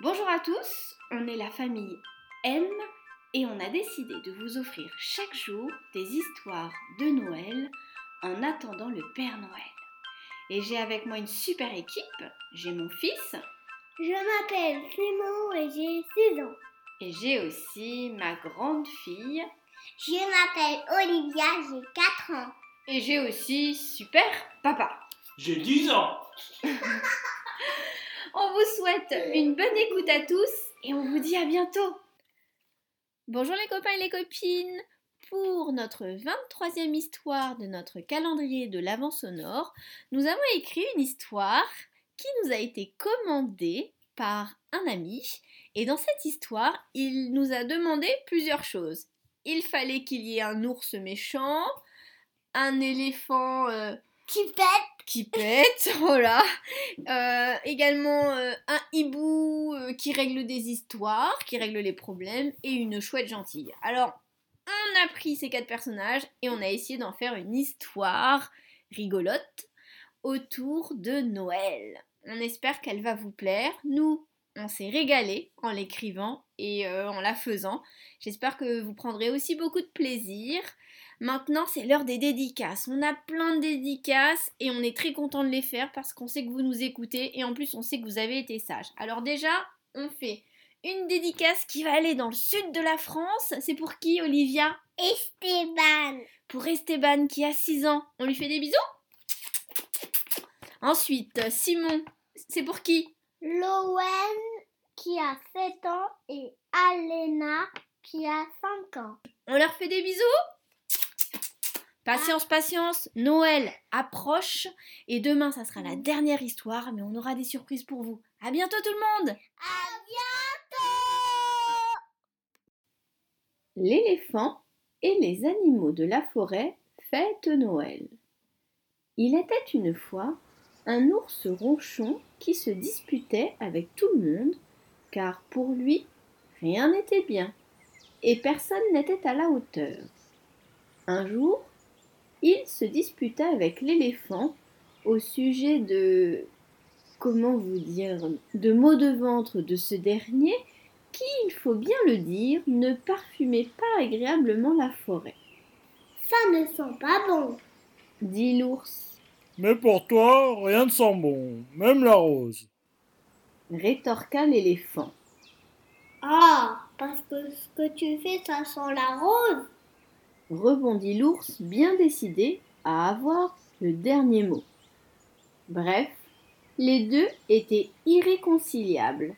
Bonjour à tous, on est la famille M et on a décidé de vous offrir chaque jour des histoires de Noël en attendant le Père Noël. Et j'ai avec moi une super équipe, j'ai mon fils Je m'appelle Clément et j'ai 6 ans. et j'ai aussi ma grande fille Je m'appelle Olivia, j'ai 4 ans. et j'ai aussi super papa. J'ai 10 ans. On vous souhaite une bonne écoute à tous et on vous dit à bientôt. Bonjour les copains et les copines. Pour notre 23e histoire de notre calendrier de l'Avent sonore, nous avons écrit une histoire qui nous a été commandée par un ami. Et dans cette histoire, il nous a demandé plusieurs choses. Il fallait qu'il y ait un ours méchant, un éléphant euh, Tu pètes qui pète, voilà. Euh, également euh, un hibou euh, qui règle des histoires, qui règle les problèmes, et une chouette gentille. Alors, on a pris ces quatre personnages et on a essayé d'en faire une histoire rigolote autour de Noël. On espère qu'elle va vous plaire. Nous, on s'est régalé en l'écrivant et en la faisant. J'espère que vous prendrez aussi beaucoup de plaisir. Maintenant, c'est l'heure des dédicaces. On a plein de dédicaces et on est très content de les faire parce qu'on sait que vous nous écoutez et en plus on sait que vous avez été sages. Alors déjà, on fait une dédicace qui va aller dans le sud de la France. C'est pour qui, Olivia? Esteban. Pour Esteban qui a 6 ans. On lui fait des bisous? Ensuite, Simon, c'est pour qui? Lowen qui a 7 ans et Alena qui a 5 ans. On leur fait des bisous? Patience, patience, Noël approche et demain ça sera la dernière histoire mais on aura des surprises pour vous. À bientôt tout le monde À bientôt L'éléphant et les animaux de la forêt fêtent Noël. Il était une fois un ours ronchon qui se disputait avec tout le monde car pour lui rien n'était bien et personne n'était à la hauteur. Un jour, il se disputa avec l'éléphant au sujet de comment vous dire de maux de ventre de ce dernier qui, il faut bien le dire, ne parfumait pas agréablement la forêt. Ça ne sent pas bon. Dit l'ours, Mais pour toi, rien ne sent bon, même la rose. rétorqua l'éléphant. Ah, parce que ce que tu fais, ça sent la rose. Rebondit l'ours, bien décidé à avoir le dernier mot. Bref, les deux étaient irréconciliables.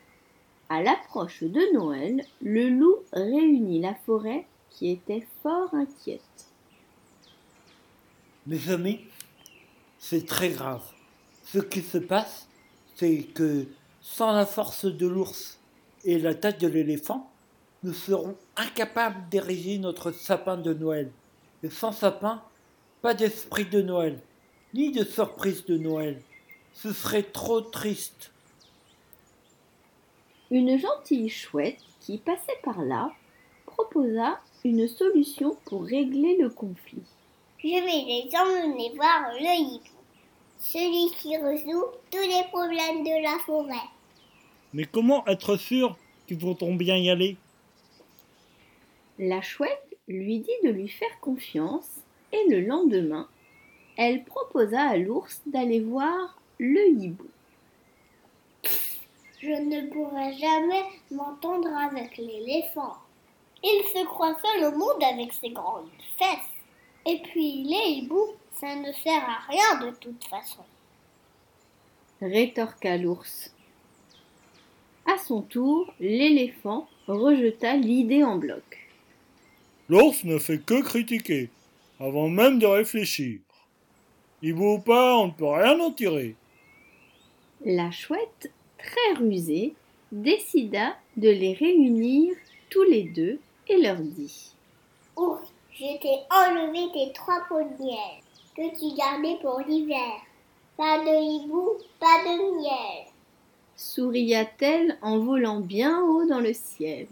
À l'approche de Noël, le loup réunit la forêt qui était fort inquiète. Mes amis, c'est très grave. Ce qui se passe, c'est que sans la force de l'ours et la tête de l'éléphant, nous serons incapables d'ériger notre sapin de Noël. Et sans sapin, pas d'esprit de Noël, ni de surprise de Noël. Ce serait trop triste. Une gentille chouette qui passait par là proposa une solution pour régler le conflit. Je vais les emmener voir le hibou. Celui qui résout tous les problèmes de la forêt. Mais comment être sûr qu'ils vont bien y aller? La chouette lui dit de lui faire confiance et le lendemain, elle proposa à l'ours d'aller voir le hibou. Je ne pourrai jamais m'entendre avec l'éléphant. Il se croit seul au monde avec ses grandes fesses. Et puis les hiboux, ça ne sert à rien de toute façon. rétorqua l'ours. À son tour, l'éléphant rejeta l'idée en bloc. L'ours ne fait que critiquer, avant même de réfléchir. Hibou ou pas, on ne peut rien en tirer. La chouette, très rusée, décida de les réunir tous les deux et leur dit Ours, je t'ai enlevé tes trois pots de miel que tu gardais pour l'hiver. Pas de hibou, pas de miel. souria-t-elle en volant bien haut dans le ciel.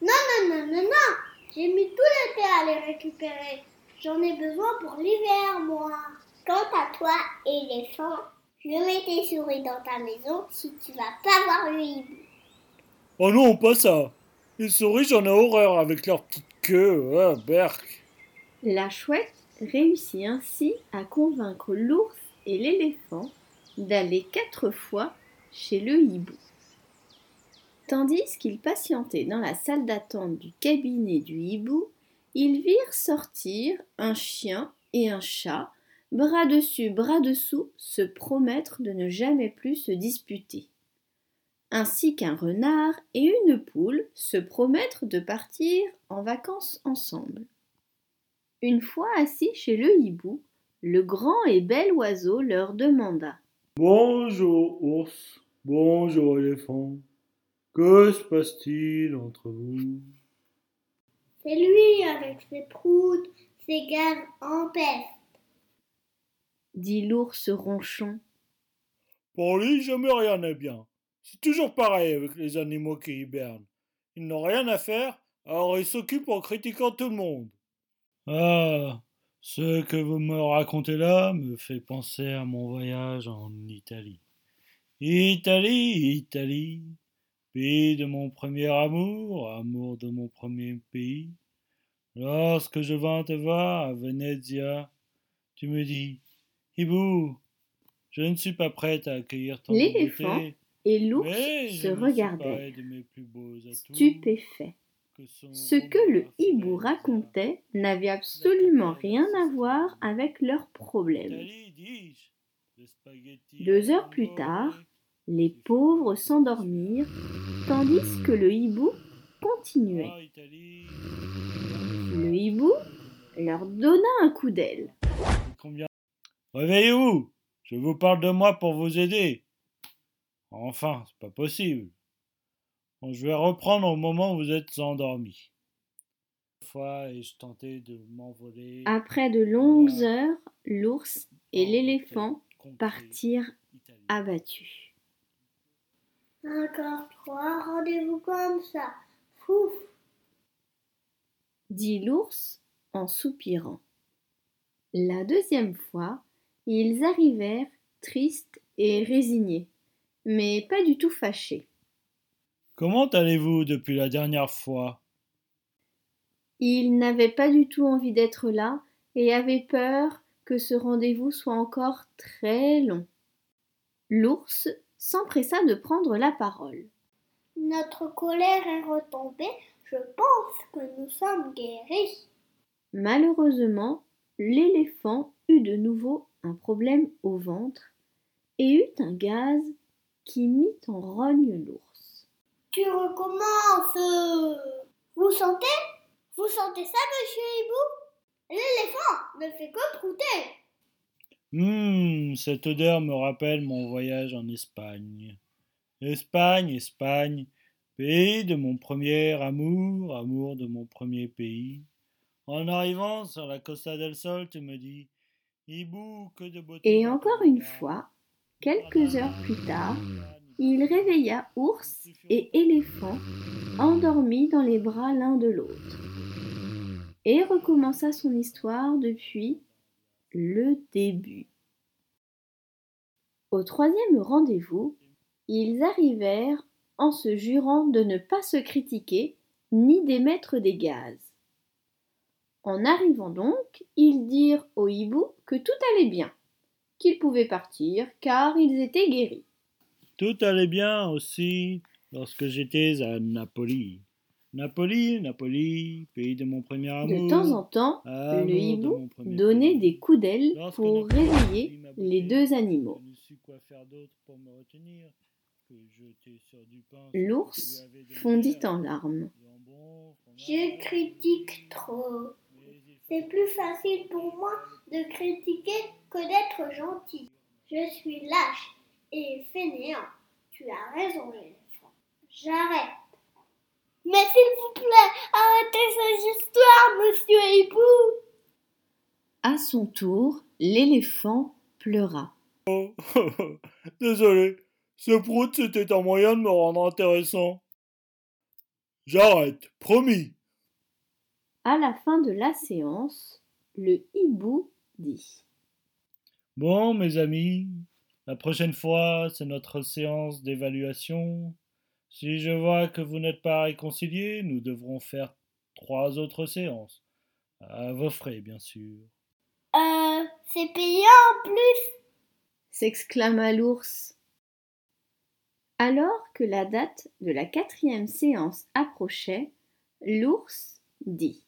Non, non, non, non. J'ai mis tout l'été à les récupérer. J'en ai besoin pour l'hiver, moi. Quant à toi, éléphant, je mets tes souris dans ta maison si tu vas pas voir le hibou. Oh non, pas ça. Les souris, j'en ai horreur avec leur petite queue. Ah, berk. La chouette réussit ainsi à convaincre l'ours et l'éléphant d'aller quatre fois chez le hibou. Tandis qu'ils patientaient dans la salle d'attente du cabinet du hibou, ils virent sortir un chien et un chat, bras dessus, bras dessous, se promettre de ne jamais plus se disputer, ainsi qu'un renard et une poule se promettre de partir en vacances ensemble. Une fois assis chez le hibou, le grand et bel oiseau leur demanda Bonjour, ours. Bonjour, éléphant. Que se passe-t-il entre vous? C'est lui avec ses proutes, ses gardes en peste. dit l'ours ronchon. Pour lui, jamais rien n'est bien. C'est toujours pareil avec les animaux qui hibernent. Ils n'ont rien à faire, alors ils s'occupent en critiquant tout le monde. Ah, ce que vous me racontez là me fait penser à mon voyage en Italie. Italie, Italie, pays de mon premier amour, amour de mon premier pays. Lorsque je vins te voir à Venezia, tu me dis, Hibou, je ne suis pas prête à accueillir ton L'éléphant Et l'ours se je me suis regardait, paré de mes plus beaux atouts, stupéfait. que sont Ce que le hibou racontait n'avait absolument rien à voir avec leurs problèmes. Deux heures plus tard, Les pauvres s'endormirent, tandis que le hibou continuait. Ah, Le hibou leur donna un coup d'aile. Réveillez-vous Je vous parle de moi pour vous aider. Enfin, c'est pas possible. Bon, je vais reprendre au moment où vous êtes endormis. De m'envoler? Après de longues heures, l'ours et l'éléphant partirent abattus. Encore trois rendez-vous comme ça. Fouf. dit l'ours en soupirant. La deuxième fois, ils arrivèrent tristes et résignés, mais pas du tout fâchés. Comment allez-vous depuis la dernière fois? Ils n'avaient pas du tout envie d'être là et avaient peur que ce rendez-vous soit encore très long. L'ours s'empressa de prendre la parole. Notre colère est retombée. Je pense que nous sommes guéris. Malheureusement, l'éléphant eut de nouveau un problème au ventre et eut un gaz qui mit en rogne l'ours. Tu recommences. Vous sentez? Vous sentez ça, monsieur Hibou? L'éléphant ne fait que prouter. Hum, cette odeur me rappelle mon voyage en Espagne. Espagne, Espagne, pays de mon premier amour, amour de mon premier pays. En arrivant sur la Costa del Sol, tu me dis Hibou, que de beauté. Et encore une fois, quelques heures plus tard, il réveilla ours et éléphant endormis dans les bras l'un de l'autre et recommença son histoire depuis le début. Au troisième rendez-vous, ils arrivèrent en se jurant de ne pas se critiquer ni d'émettre des gaz. En arrivant donc, ils dirent au hibou que tout allait bien, qu'ils pouvaient partir car ils étaient guéris. Tout allait bien aussi lorsque j'étais à Napoli. Napoli, Napoli, pays de mon premier amour. De temps en temps, amour le hibou donnait des coups d'aile pour Napoli réveiller les deux animaux. L'ours fondit en larmes. Je critique trop. C'est plus facile pour moi de critiquer que d'être gentil. Je suis lâche et fainéant. Tu as raison, l'éléphant. J'arrête. Mais s'il vous plaît, arrêtez ces histoires, monsieur Hibou. À son tour, l'éléphant pleura. Désolé, ce prout c'était un moyen de me rendre intéressant. J'arrête, promis. À la fin de la séance, le hibou dit Bon, mes amis, la prochaine fois, c'est notre séance d'évaluation Si je vois que vous n'êtes pas réconciliés, nous devrons faire trois autres séances. À vos frais, bien sûr. Euh, c'est payant en plus s'exclama l'ours. Alors que la date de la quatrième séance approchait, l'ours dit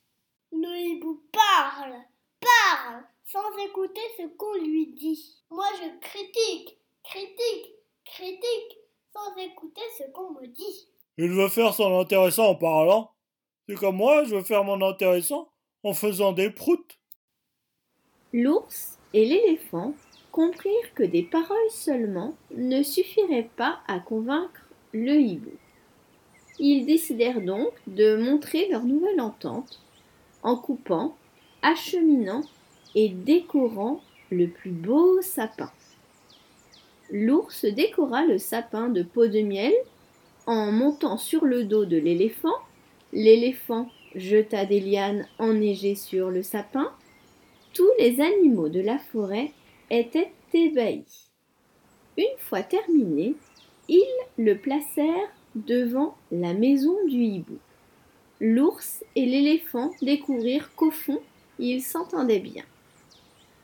Le hibou parle, parle, sans écouter ce qu'on lui dit. Moi je critique, critique, critique, sans écouter ce qu'on me dit. Il veut faire son intéressant en parlant. C'est comme moi, je veux faire mon intéressant en faisant des proutes. L'ours et l'éléphant comprirent que des paroles seulement ne suffiraient pas à convaincre le hibou. Ils décidèrent donc de montrer leur nouvelle entente en coupant, acheminant et décorant le plus beau sapin. L'ours décora le sapin de peau de miel en montant sur le dos de l'éléphant. L'éléphant jeta des lianes enneigées sur le sapin. Tous les animaux de la forêt étaient ébahis. Une fois terminé, ils le placèrent devant la maison du hibou. L'ours et l'éléphant découvrirent qu'au fond, ils s'entendaient bien.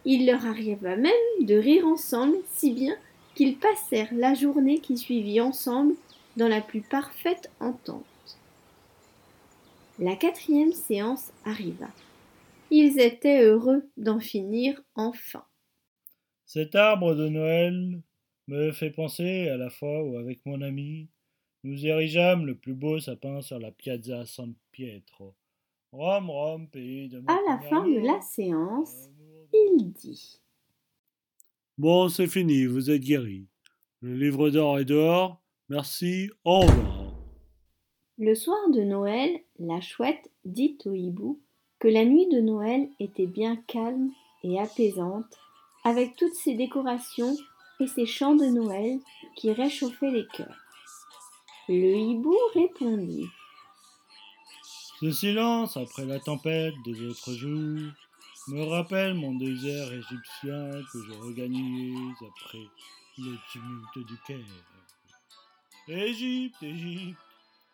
Il leur arriva même de rire ensemble, si bien qu'ils passèrent la journée qui suivit ensemble dans la plus parfaite entente. La quatrième séance arriva. Ils étaient heureux d'en finir enfin. Cet arbre de Noël me fait penser à la fois où, avec mon ami, nous érigeâmes le plus beau sapin sur la Piazza San Pietro. Rome, Rome, pays de mon À la fin de la séance, il dit Bon, c'est fini, vous êtes guéri. Le livre d'or est dehors. Merci, au revoir. Le soir de Noël, la chouette dit au hibou que la nuit de Noël était bien calme et apaisante, avec toutes ses décorations et ses chants de Noël qui réchauffaient les cœurs. Le hibou répondit Ce silence après la tempête des autres jours me rappelle mon désert égyptien que je regagnais après le tumulte du Caire. Égypte, Égypte,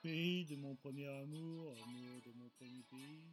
pays de mon premier amour, amour de mon premier pays.